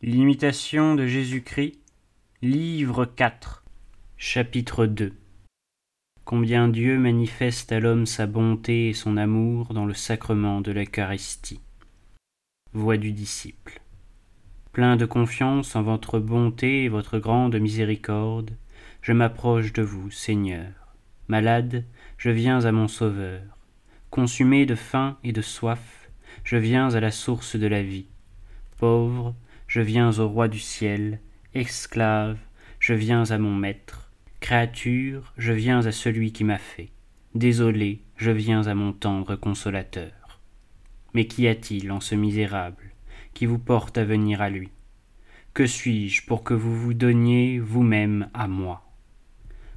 L'imitation de Jésus-Christ, livre 4, chapitre 2. Combien Dieu manifeste à l'homme sa bonté et son amour dans le sacrement de l'Eucharistie. Voix du disciple. Plein de confiance en votre bonté et votre grande miséricorde, je m'approche de vous, Seigneur. Malade, je viens à mon Sauveur. Consumé de faim et de soif, je viens à la source de la vie. Pauvre, je viens au roi du ciel, esclave, je viens à mon maître, créature, je viens à celui qui m'a fait, désolé, je viens à mon tendre consolateur. Mais qu'y a-t-il en ce misérable qui vous porte à venir à lui? Que suis-je pour que vous vous donniez vous-même à moi?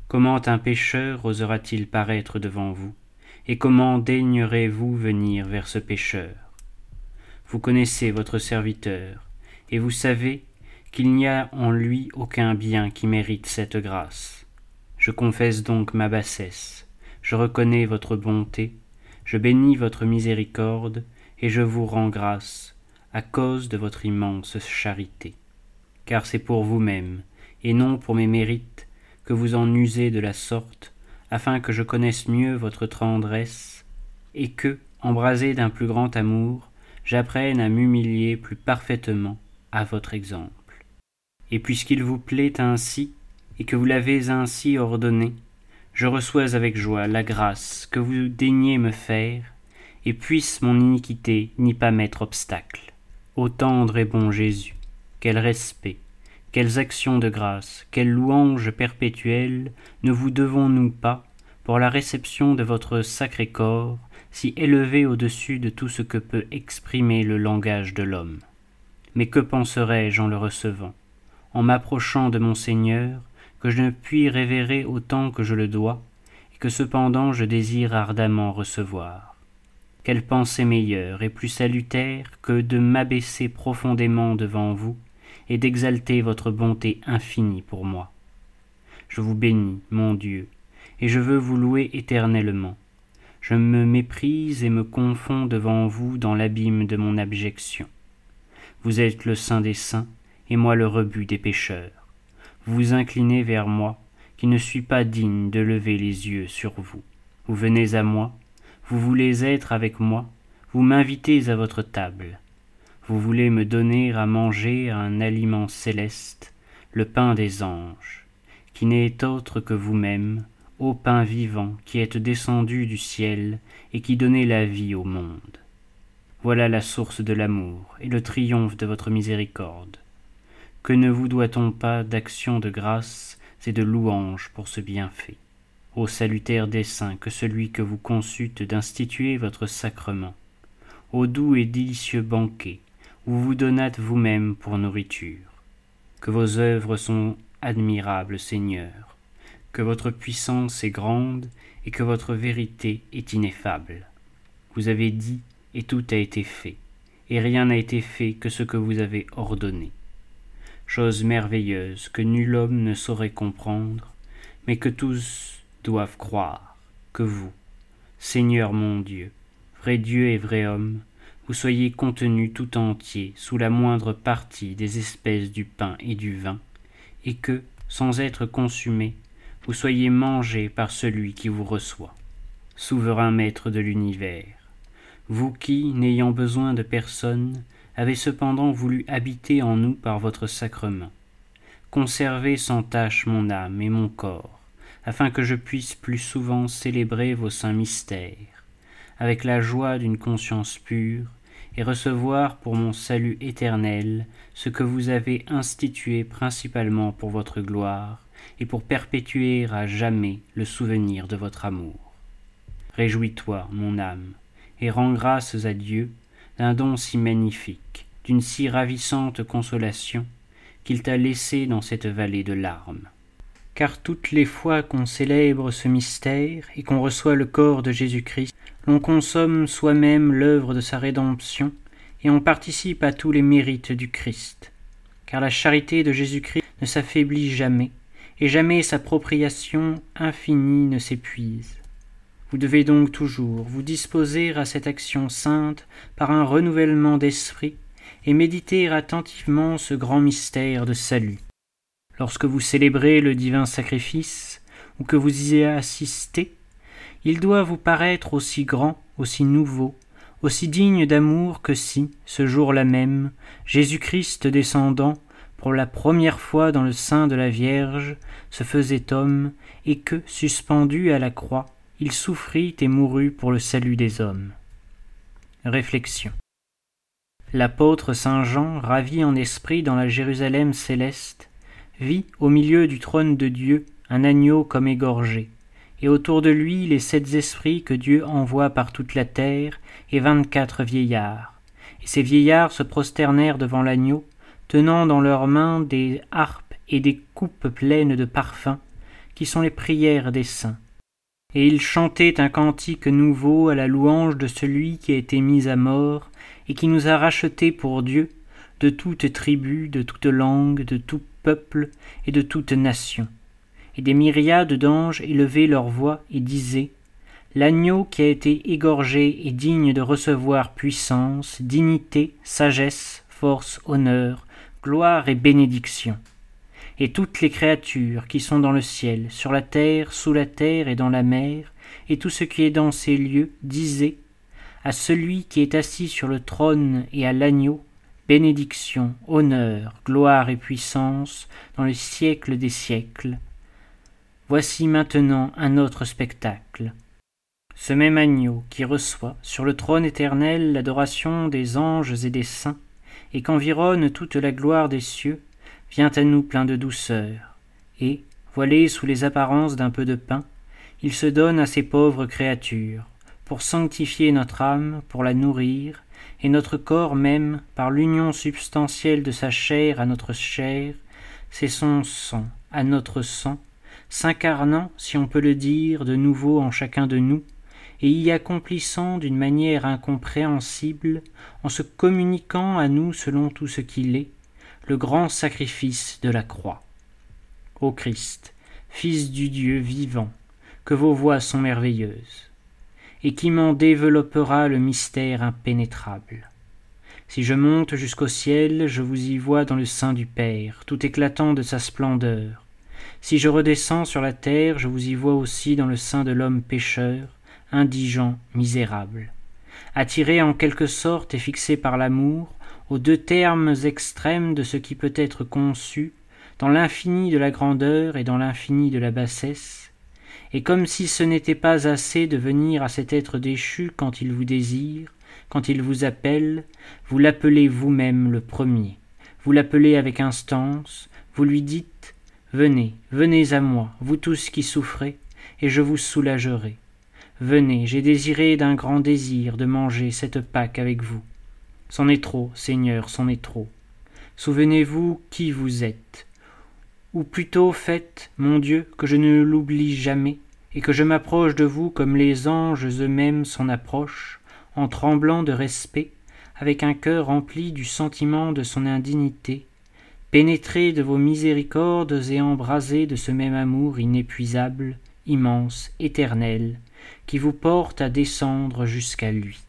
Comment un pécheur osera-t-il paraître devant vous? Et comment daignerez-vous venir vers ce pécheur? Vous connaissez votre serviteur, et vous savez qu'il n'y a en lui aucun bien qui mérite cette grâce. Je confesse donc ma bassesse, je reconnais votre bonté, je bénis votre miséricorde, et je vous rends grâce, à cause de votre immense charité. Car c'est pour vous-même, et non pour mes mérites, que vous en usez de la sorte, afin que je connaisse mieux votre tendresse, et que, embrasé d'un plus grand amour, j'apprenne à m'humilier plus parfaitement à votre exemple. Et puisqu'il vous plaît ainsi, et que vous l'avez ainsi ordonné, je reçois avec joie la grâce que vous daignez me faire, et puisse mon iniquité n'y pas mettre obstacle. Ô tendre et bon Jésus, quel respect, quelles actions de grâce, quelle louange perpétuelle ne vous devons-nous pas pour la réception de votre sacré corps, si élevé au-dessus de tout ce que peut exprimer le langage de l'homme mais que penserais-je en le recevant en m'approchant de mon Seigneur, que je ne puis révérer autant que je le dois, et que cependant je désire ardemment recevoir? Quelle pensée meilleure et plus salutaire que de m'abaisser profondément devant vous, et d'exalter votre bonté infinie pour moi. Je vous bénis, mon Dieu, et je veux vous louer éternellement. Je me méprise et me confonds devant vous dans l'abîme de mon abjection. Vous êtes le saint des saints, et moi le rebut des pécheurs. Vous vous inclinez vers moi, qui ne suis pas digne de lever les yeux sur vous. Vous venez à moi, vous voulez être avec moi, vous m'invitez à votre table. Vous voulez me donner à manger un aliment céleste, le pain des anges, qui n'est autre que vous-même, ô pain vivant qui êtes descendu du ciel et qui donnez la vie au monde. Voilà la source de l'amour et le triomphe de votre miséricorde. Que ne vous doit-on pas d'actions de grâce et de louanges pour ce bienfait? Ô salutaire dessein que celui que vous consulte d'instituer votre sacrement, ô doux et délicieux banquet où vous donnâtes vous-même pour nourriture. Que vos œuvres sont admirables, Seigneur, que votre puissance est grande et que votre vérité est ineffable. Vous avez dit et tout a été fait, et rien n'a été fait que ce que vous avez ordonné. Chose merveilleuse que nul homme ne saurait comprendre, mais que tous doivent croire, que vous, Seigneur mon Dieu, vrai Dieu et vrai homme, vous soyez contenu tout entier sous la moindre partie des espèces du pain et du vin, et que, sans être consumé, vous soyez mangé par celui qui vous reçoit, souverain maître de l'univers, vous qui, n'ayant besoin de personne, avez cependant voulu habiter en nous par votre sacrement. Conservez sans tâche mon âme et mon corps, afin que je puisse plus souvent célébrer vos saints mystères, avec la joie d'une conscience pure, et recevoir pour mon salut éternel ce que vous avez institué principalement pour votre gloire, et pour perpétuer à jamais le souvenir de votre amour. Réjouis-toi, mon âme, et rends grâces à Dieu d'un don si magnifique, d'une si ravissante consolation, qu'il t'a laissé dans cette vallée de larmes. Car toutes les fois qu'on célèbre ce mystère et qu'on reçoit le corps de Jésus-Christ, l'on consomme soi-même l'œuvre de sa rédemption et on participe à tous les mérites du Christ. Car la charité de Jésus-Christ ne s'affaiblit jamais, et jamais sa propriation infinie ne s'épuise. Vous devez donc toujours vous disposer à cette action sainte par un renouvellement d'esprit et méditer attentivement ce grand mystère de salut. Lorsque vous célébrez le divin sacrifice, ou que vous y assistez, il doit vous paraître aussi grand, aussi nouveau, aussi digne d'amour que si, ce jour-là même, Jésus-Christ descendant, pour la première fois dans le sein de la Vierge, se faisait homme, et que, suspendu à la croix, il souffrit et mourut pour le salut des hommes. Réflexion. L'apôtre Saint Jean, ravi en esprit dans la Jérusalem céleste, vit au milieu du trône de Dieu un agneau comme égorgé, et autour de lui les sept esprits que Dieu envoie par toute la terre, et vingt-quatre vieillards. Et ces vieillards se prosternèrent devant l'agneau, tenant dans leurs mains des harpes et des coupes pleines de parfums, qui sont les prières des saints et ils chantaient un cantique nouveau à la louange de celui qui a été mis à mort et qui nous a rachetés pour Dieu de toute tribu, de toute langue, de tout peuple et de toute nation. Et des myriades d'anges élevaient leur voix et disaient L'agneau qui a été égorgé est digne de recevoir puissance, dignité, sagesse, force, honneur, gloire et bénédiction et toutes les créatures qui sont dans le ciel, sur la terre, sous la terre et dans la mer, et tout ce qui est dans ces lieux, disaient à celui qui est assis sur le trône et à l'agneau, bénédiction, honneur, gloire et puissance dans les siècles des siècles. Voici maintenant un autre spectacle. Ce même agneau qui reçoit sur le trône éternel l'adoration des anges et des saints, et qu'environne toute la gloire des cieux, vient à nous plein de douceur, et, voilé sous les apparences d'un peu de pain, il se donne à ces pauvres créatures, pour sanctifier notre âme, pour la nourrir, et notre corps même, par l'union substantielle de sa chair à notre chair, c'est son sang à notre sang, s'incarnant, si on peut le dire, de nouveau en chacun de nous, et y accomplissant d'une manière incompréhensible, en se communiquant à nous selon tout ce qu'il est, le grand sacrifice de la croix. Ô Christ, Fils du Dieu vivant, que vos voix sont merveilleuses, et qui m'en développera le mystère impénétrable. Si je monte jusqu'au ciel, je vous y vois dans le sein du Père, tout éclatant de sa splendeur. Si je redescends sur la terre, je vous y vois aussi dans le sein de l'homme pécheur, indigent, misérable. Attiré en quelque sorte et fixé par l'amour, aux deux termes extrêmes de ce qui peut être conçu, dans l'infini de la grandeur et dans l'infini de la bassesse, et comme si ce n'était pas assez de venir à cet être déchu quand il vous désire, quand il vous appelle, vous l'appelez vous-même le premier, vous l'appelez avec instance, vous lui dites Venez, venez à moi, vous tous qui souffrez, et je vous soulagerai. Venez, j'ai désiré d'un grand désir de manger cette Pâque avec vous. C'en est trop, Seigneur, c'en est trop. Souvenez-vous qui vous êtes. Ou plutôt faites, mon Dieu, que je ne l'oublie jamais, et que je m'approche de vous comme les anges eux-mêmes s'en approchent, en tremblant de respect, avec un cœur rempli du sentiment de son indignité, pénétré de vos miséricordes et embrasé de ce même amour inépuisable, immense, éternel, qui vous porte à descendre jusqu'à lui.